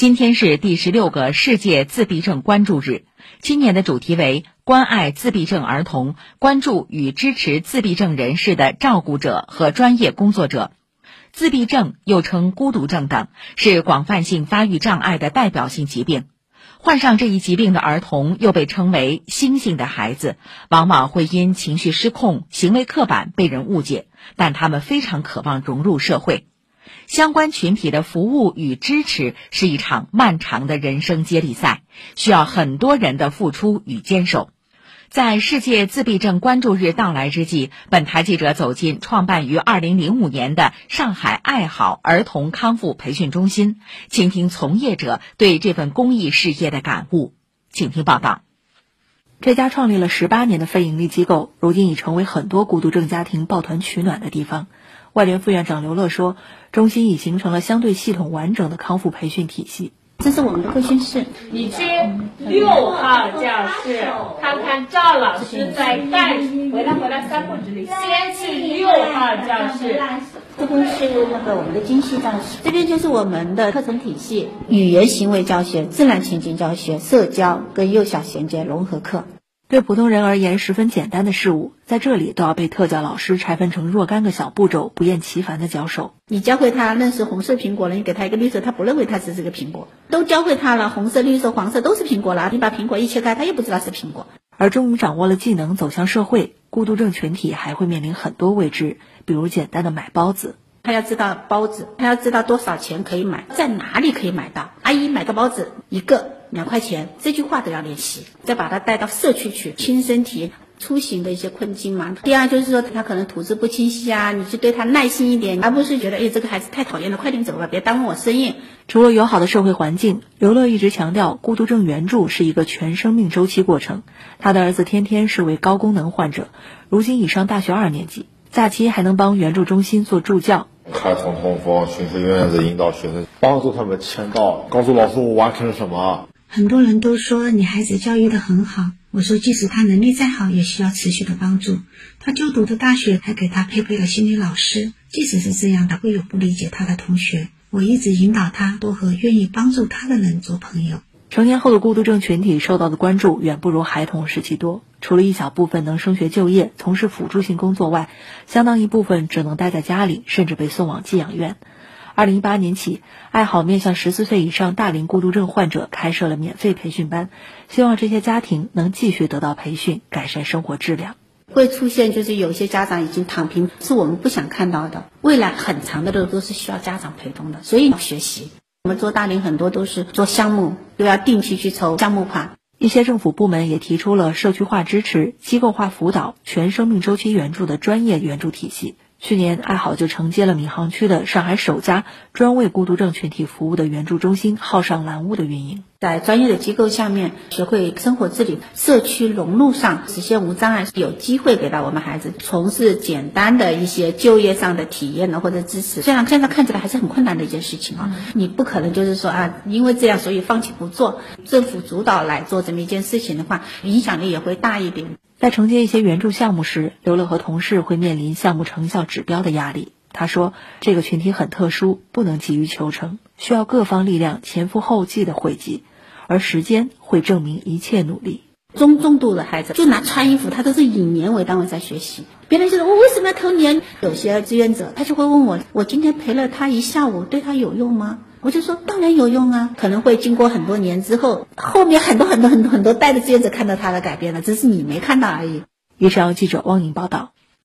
今天是第十六个世界自闭症关注日，今年的主题为关爱自闭症儿童，关注与支持自闭症人士的照顾者和专业工作者。自闭症又称孤独症等，是广泛性发育障碍的代表性疾病。患上这一疾病的儿童又被称为“星星的孩子”，往往会因情绪失控、行为刻板被人误解，但他们非常渴望融入社会。相关群体的服务与支持是一场漫长的人生接力赛，需要很多人的付出与坚守。在世界自闭症关注日到来之际，本台记者走进创办于2005年的上海爱好儿童康复培训中心，倾听从业者对这份公益事业的感悟。请听报道。这家创立了十八年的非营利机构，如今已成为很多孤独症家庭抱团取暖的地方。外联副院长刘乐说：“中心已形成了相对系统完整的康复培训体系。这是我们的会训室，你去六号教室看看赵老师在干。回来回来，三步之内，先去六号教室。这边是那个我们的精细教室，这边就是我们的课程体系：语言行为教学、自然情景教学、社交跟幼小衔接融合课。”对普通人而言十分简单的事物，在这里都要被特教老师拆分成若干个小步骤，不厌其烦的教授。你教会他认识红色苹果了，你给他一个绿色，他不认为它是这个苹果。都教会他了，红色、绿色、黄色都是苹果了，你把苹果一切开，他又不知道是苹果。而终于掌握了技能，走向社会，孤独症群体还会面临很多未知，比如简单的买包子，他要知道包子，他要知道多少钱可以买，在哪里可以买到。阿姨买个包子一个。两块钱，这句话都要练习，再把他带到社区去，亲身体验出行的一些困境嘛。第二就是说，他可能吐字不清晰啊，你就对他耐心一点，而不是觉得哎这个孩子太讨厌了，快点走吧，别耽误我生意。除了友好的社会环境，刘乐一直强调，孤独症援助是一个全生命周期过程。他的儿子天天是位高功能患者，如今已上大学二年级，假期还能帮援助中心做助教，开通通风，巡视院子，引导学生，帮助他们签到，告诉老师我完成了什么。很多人都说你孩子教育的很好，我说即使他能力再好，也需要持续的帮助。他就读的大学还给他配备了心理老师，即使是这样，他会有不理解他的同学。我一直引导他多和愿意帮助他的人做朋友。成年后的孤独症群体受到的关注远不如孩童时期多，除了一小部分能升学就业、从事辅助性工作外，相当一部分只能待在家里，甚至被送往寄养院。二零一八年起，爱好面向十四岁以上大龄孤独症患者开设了免费培训班，希望这些家庭能继续得到培训，改善生活质量。会出现就是有些家长已经躺平，是我们不想看到的。未来很长的路都是需要家长陪同的，所以要学习。我们做大龄很多都是做项目，都要定期去筹项目款。一些政府部门也提出了社区化支持、机构化辅导、全生命周期援助的专业援助体系。去年，爱好就承接了闵行区的上海首家专为孤独症群体服务的援助中心“号上蓝屋”的运营。在专业的机构下面，学会生活自理、社区融入上实现无障碍，有机会给到我们孩子从事简单的一些就业上的体验呢，或者支持。虽然现在看起来还是很困难的一件事情啊，你不可能就是说啊，因为这样所以放弃不做。政府主导来做这么一件事情的话，影响力也会大一点。在承接一些援助项目时，刘乐和同事会面临项目成效指标的压力。他说：“这个群体很特殊，不能急于求成，需要各方力量前赴后继的汇集。”而时间会证明一切努力。中重度的孩子，就拿穿衣服，他都是以年为单位在学习。别人觉得我为什么要投年？有些志愿者他就会问我：我今天陪了他一下午，对他有用吗？我就说当然有用啊。可能会经过很多年之后，后面很多很多很多很多代的志愿者看到他的改变了，只是你没看到而已。以上记者汪颖报道。